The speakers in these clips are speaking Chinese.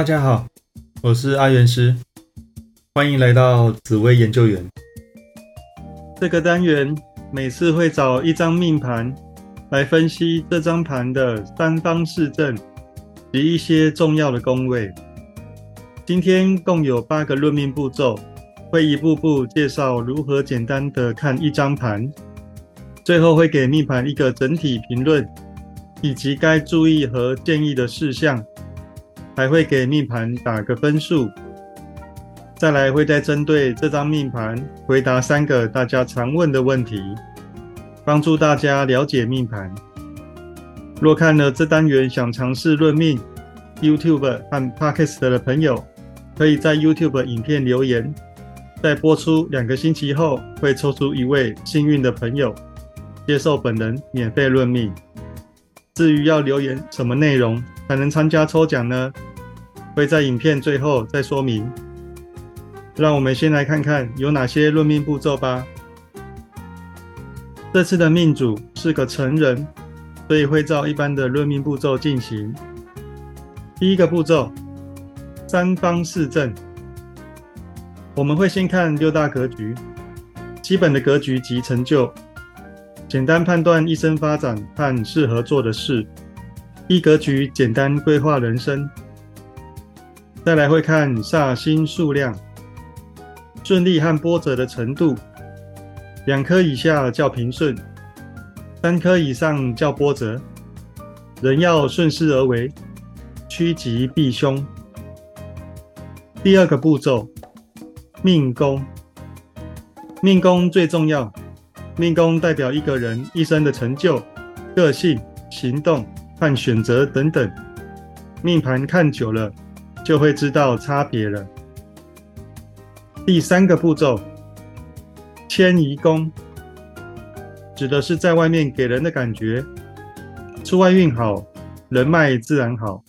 大家好，我是阿元师，欢迎来到紫薇研究员。这个单元每次会找一张命盘来分析这张盘的三方四正及一些重要的宫位。今天共有八个论命步骤，会一步步介绍如何简单的看一张盘，最后会给命盘一个整体评论，以及该注意和建议的事项。还会给命盘打个分数，再来会再针对这张命盘回答三个大家常问的问题，帮助大家了解命盘。若看了这单元想尝试论命，YouTube 和 Podcast 的朋友，可以在 YouTube 影片留言，在播出两个星期后，会抽出一位幸运的朋友，接受本人免费论命。至于要留言什么内容才能参加抽奖呢？会在影片最后再说明。让我们先来看看有哪些论命步骤吧。这次的命主是个成人，所以会照一般的论命步骤进行。第一个步骤，三方四正。我们会先看六大格局，基本的格局及成就，简单判断一生发展和适合做的事。一格局简单规划人生。再来会看煞星数量、顺利和波折的程度，两颗以下叫平顺，三颗以上叫波折。人要顺势而为，趋吉避凶。第二个步骤，命宫。命宫最重要，命宫代表一个人一生的成就、个性、行动和选择等等。命盘看久了。就会知道差别了。第三个步骤，迁移宫，指的是在外面给人的感觉，出外运好，人脉自然好，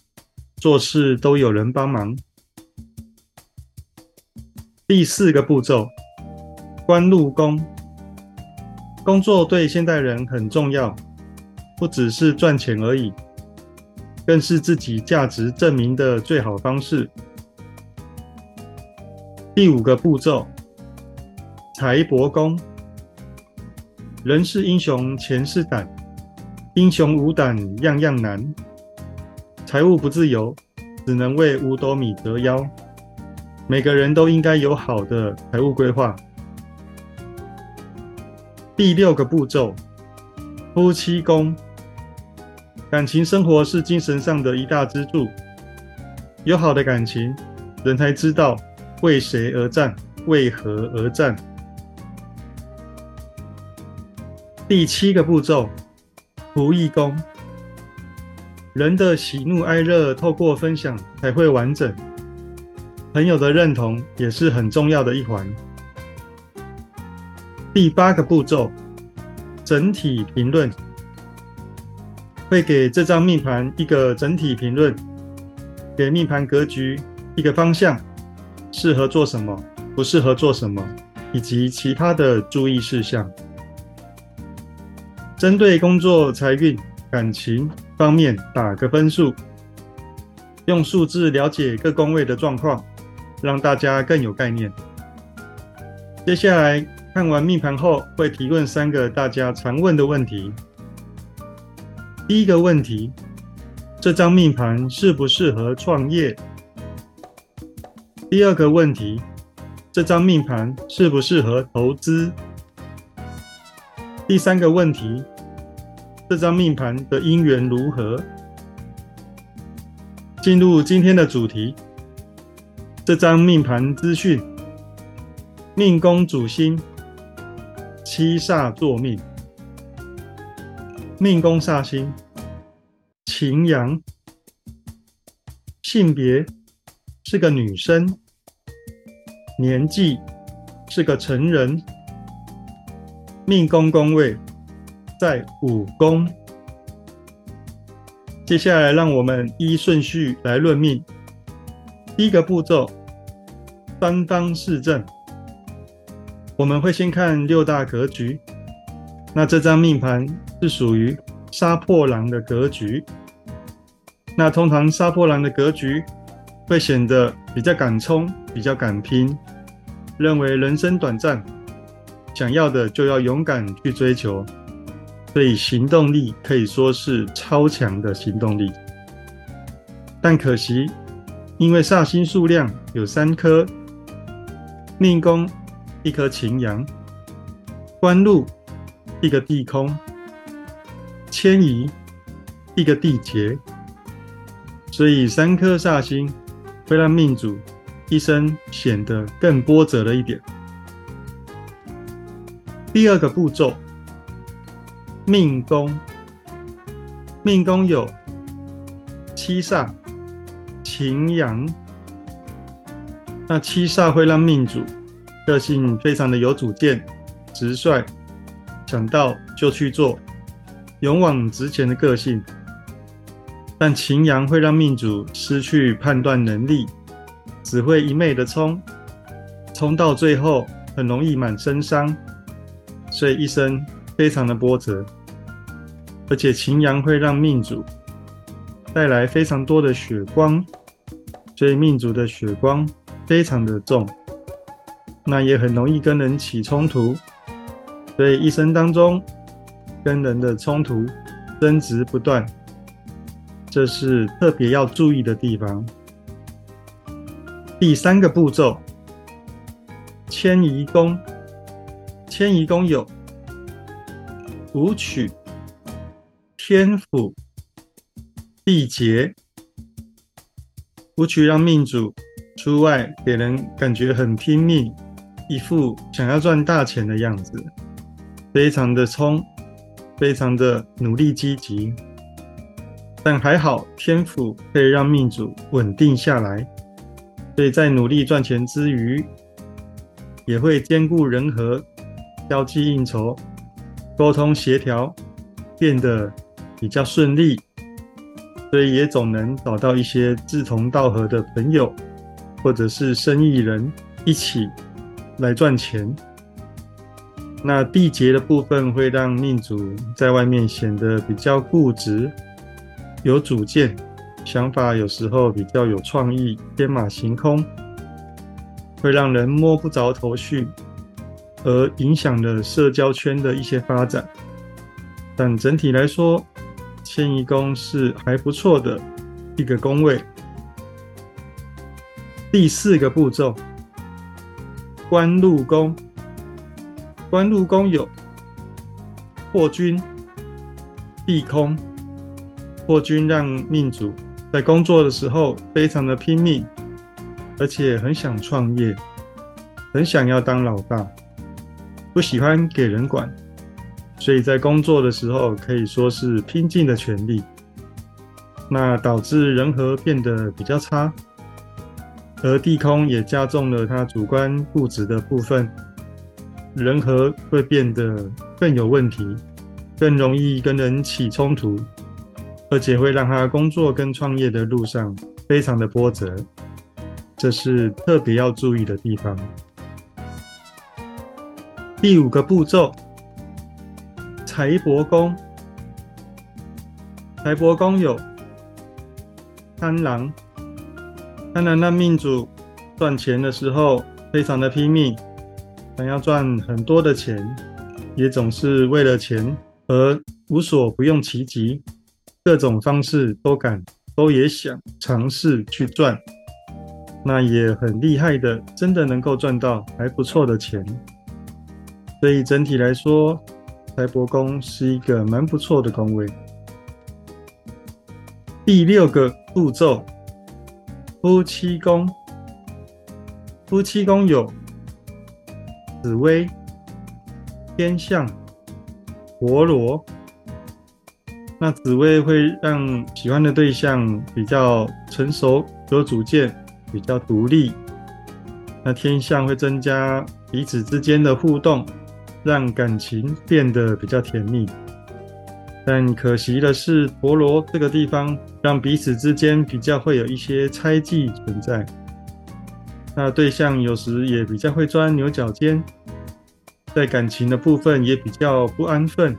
做事都有人帮忙。第四个步骤，官禄宫，工作对现代人很重要，不只是赚钱而已。更是自己价值证明的最好方式。第五个步骤，财帛宫。人是英雄，钱是胆，英雄无胆样样难。财务不自由，只能为五斗米折腰。每个人都应该有好的财务规划。第六个步骤，夫妻宫。感情生活是精神上的一大支柱，有好的感情，人才知道为谁而战，为何而战。第七个步骤，仆役宫。人的喜怒哀乐透过分享才会完整，朋友的认同也是很重要的一环。第八个步骤，整体评论。会给这张命盘一个整体评论，给命盘格局一个方向，适合做什么，不适合做什么，以及其他的注意事项。针对工作、财运、感情方面打个分数，用数字了解各宫位的状况，让大家更有概念。接下来看完命盘后，会提问三个大家常问的问题。第一个问题，这张命盘适不适合创业？第二个问题，这张命盘适不适合投资？第三个问题，这张命盘的姻缘如何？进入今天的主题，这张命盘资讯，命宫主星七煞坐命。命宫煞星，擎羊，性别是个女生，年纪是个成人，命宫宫位在五宫。接下来，让我们依顺序来论命。第一个步骤，三方四正，我们会先看六大格局。那这张命盘是属于杀破狼的格局。那通常杀破狼的格局会显得比较敢冲，比较敢拼，认为人生短暂，想要的就要勇敢去追求，所以行动力可以说是超强的行动力。但可惜，因为煞星数量有三颗，命宫一颗擎羊，官禄一个地空，迁移一个地劫，所以三颗煞星。会让命主一生显得更波折了一点。第二个步骤，命宫，命宫有七煞、擎羊，那七煞会让命主个性非常的有主见、直率，想到就去做，勇往直前的个性。但擎羊会让命主失去判断能力，只会一昧的冲，冲到最后很容易满身伤，所以一生非常的波折。而且擎羊会让命主带来非常多的血光，所以命主的血光非常的重，那也很容易跟人起冲突，所以一生当中跟人的冲突争执不断。这是特别要注意的地方。第三个步骤，迁移宫。迁移宫有武曲、天府、地劫。武曲让命主出外给人感觉很拼命，一副想要赚大钱的样子，非常的冲，非常的努力积极。但还好，天赋可以让命主稳定下来，所以在努力赚钱之余，也会兼顾人和、交际应酬、沟通协调，变得比较顺利，所以也总能找到一些志同道合的朋友，或者是生意人一起来赚钱。那缔结的部分会让命主在外面显得比较固执。有主见，想法有时候比较有创意，天马行空，会让人摸不着头绪，而影响了社交圈的一些发展。但整体来说，迁移宫是还不错的一个宫位。第四个步骤，官禄宫。官禄宫有破军、地空。破军让命主在工作的时候非常的拼命，而且很想创业，很想要当老大，不喜欢给人管，所以在工作的时候可以说是拼尽了全力。那导致人和变得比较差，而地空也加重了他主观固执的部分，人和会变得更有问题，更容易跟人起冲突。而且会让他工作跟创业的路上非常的波折，这是特别要注意的地方。第五个步骤，财帛宫。财帛宫有贪狼，贪狼让命主赚钱的时候非常的拼命，想要赚很多的钱，也总是为了钱而无所不用其极。各种方式都敢，都也想尝试去赚，那也很厉害的，真的能够赚到还不错的钱。所以整体来说，财帛宫是一个蛮不错的宫位。第六个步骤，夫妻宫。夫妻宫有紫薇、天象、陀罗。那紫薇会让喜欢的对象比较成熟、有主见、比较独立。那天象会增加彼此之间的互动，让感情变得比较甜蜜。但可惜的是，陀螺这个地方让彼此之间比较会有一些猜忌存在。那对象有时也比较会钻牛角尖，在感情的部分也比较不安分。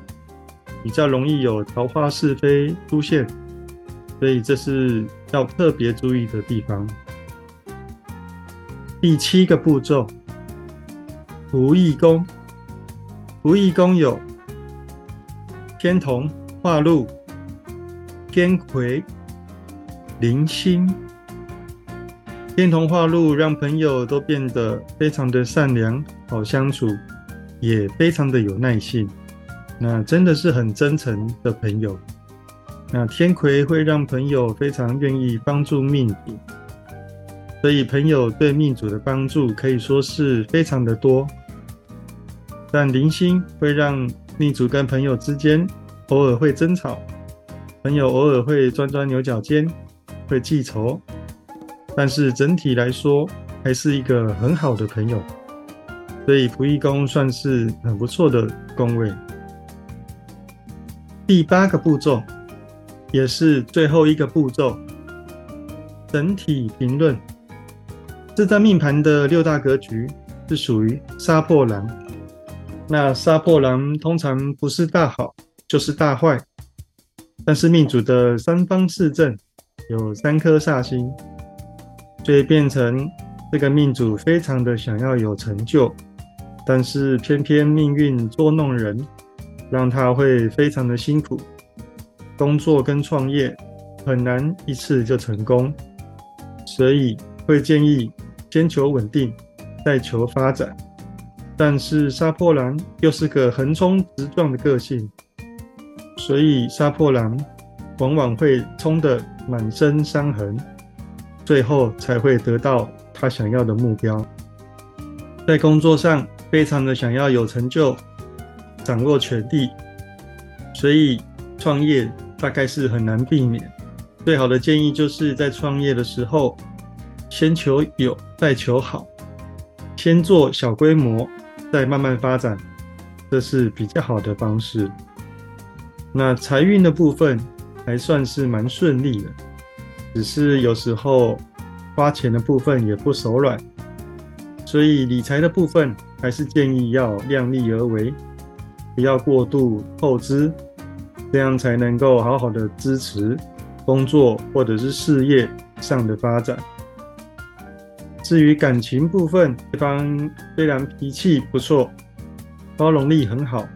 比较容易有桃花是非出现，所以这是要特别注意的地方。第七个步骤，仆役宫。仆役宫有天同、化禄、天魁、灵星。天同化禄让朋友都变得非常的善良、好相处，也非常的有耐性。那真的是很真诚的朋友。那天魁会让朋友非常愿意帮助命主。所以，朋友对命主的帮助可以说是非常的多，但零星会让命主跟朋友之间偶尔会争吵，朋友偶尔会钻钻牛角尖，会记仇，但是整体来说还是一个很好的朋友，所以仆役宫算是很不错的宫位。第八个步骤，也是最后一个步骤，整体评论。这张命盘的六大格局是属于杀破狼。那杀破狼通常不是大好就是大坏，但是命主的三方四正有三颗煞星，所以变成这个命主非常的想要有成就，但是偏偏命运捉弄人，让他会非常的辛苦，工作跟创业很难一次就成功，所以会建议。先求稳定，再求发展。但是杀破狼又是个横冲直撞的个性，所以杀破狼往往会冲得满身伤痕，最后才会得到他想要的目标。在工作上非常的想要有成就，掌握权力，所以创业大概是很难避免。最好的建议就是在创业的时候。先求有，再求好；先做小规模，再慢慢发展，这是比较好的方式。那财运的部分还算是蛮顺利的，只是有时候花钱的部分也不手软，所以理财的部分还是建议要量力而为，不要过度透支，这样才能够好好的支持工作或者是事业上的发展。至于感情部分，对方虽然脾气不错，包容力很好，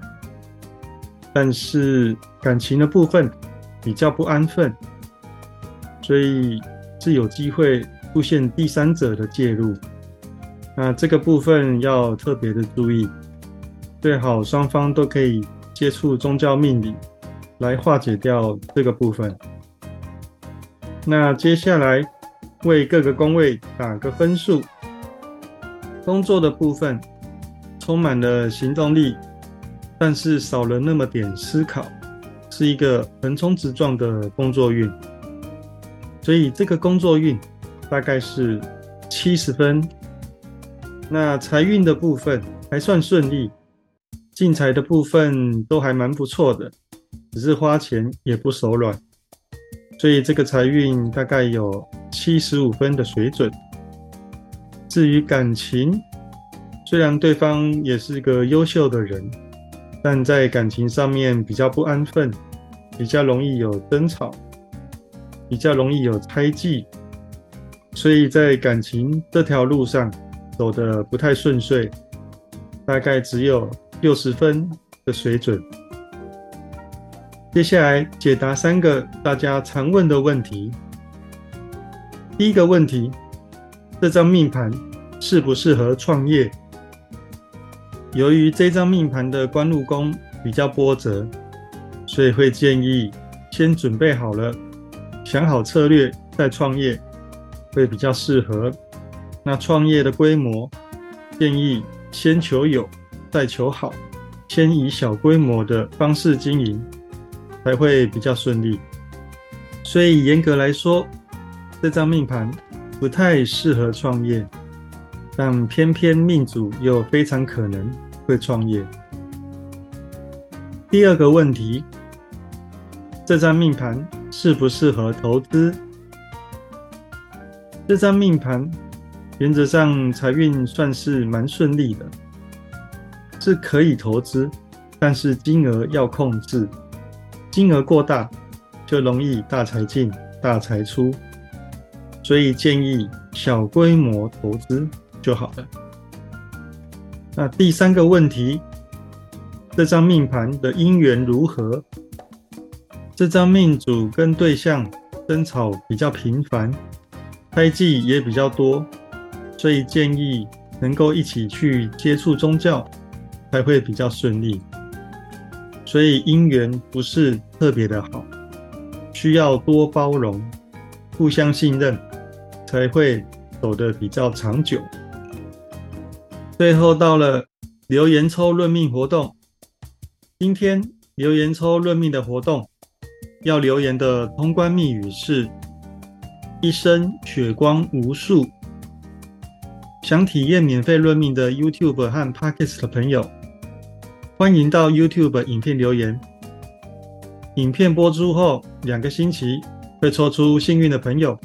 但是感情的部分比较不安分，所以是有机会出现第三者的介入。那这个部分要特别的注意，最好双方都可以接触宗教命理来化解掉这个部分。那接下来。为各个宫位打个分数。工作的部分充满了行动力，但是少了那么点思考，是一个横冲直撞的工作运。所以这个工作运大概是七十分。那财运的部分还算顺利，进财的部分都还蛮不错的，只是花钱也不手软。所以这个财运大概有。七十五分的水准。至于感情，虽然对方也是个优秀的人，但在感情上面比较不安分，比较容易有争吵，比较容易有猜忌，所以在感情这条路上走得不太顺遂，大概只有六十分的水准。接下来解答三个大家常问的问题。第一个问题，这张命盘适不适合创业？由于这张命盘的官禄宫比较波折，所以会建议先准备好了，想好策略再创业，会比较适合。那创业的规模，建议先求有，再求好，先以小规模的方式经营，才会比较顺利。所以严格来说，这张命盘不太适合创业，但偏偏命主又非常可能会创业。第二个问题，这张命盘适不适合投资？这张命盘原则上财运算是蛮顺利的，是可以投资，但是金额要控制，金额过大就容易大财进、大财出。所以建议小规模投资就好了。那第三个问题，这张命盘的姻缘如何？这张命主跟对象争吵比较频繁，胎记也比较多，所以建议能够一起去接触宗教，才会比较顺利。所以姻缘不是特别的好，需要多包容、互相信任，才会走得比较长久。最后到了留言抽论命活动，今天留言抽论命的活动。要留言的通关密语是“一生血光无数”。想体验免费论命的 YouTube 和 Podcast 的朋友，欢迎到 YouTube 影片留言。影片播出后两个星期会抽出幸运的朋友，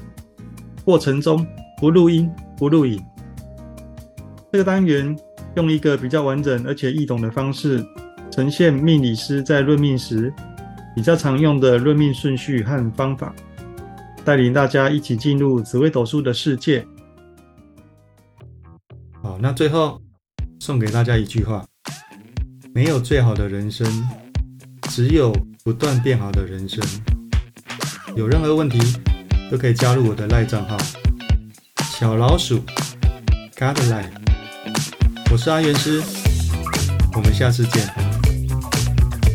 过程中不录音不录影。这个单元用一个比较完整而且易懂的方式，呈现命理师在论命时。比较常用的论命顺序和方法，带领大家一起进入紫微斗数的世界。好，那最后送给大家一句话：没有最好的人生，只有不断变好的人生。有任何问题都可以加入我的赖账号小老鼠 God Life，我是阿元师，我们下次见，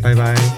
拜拜。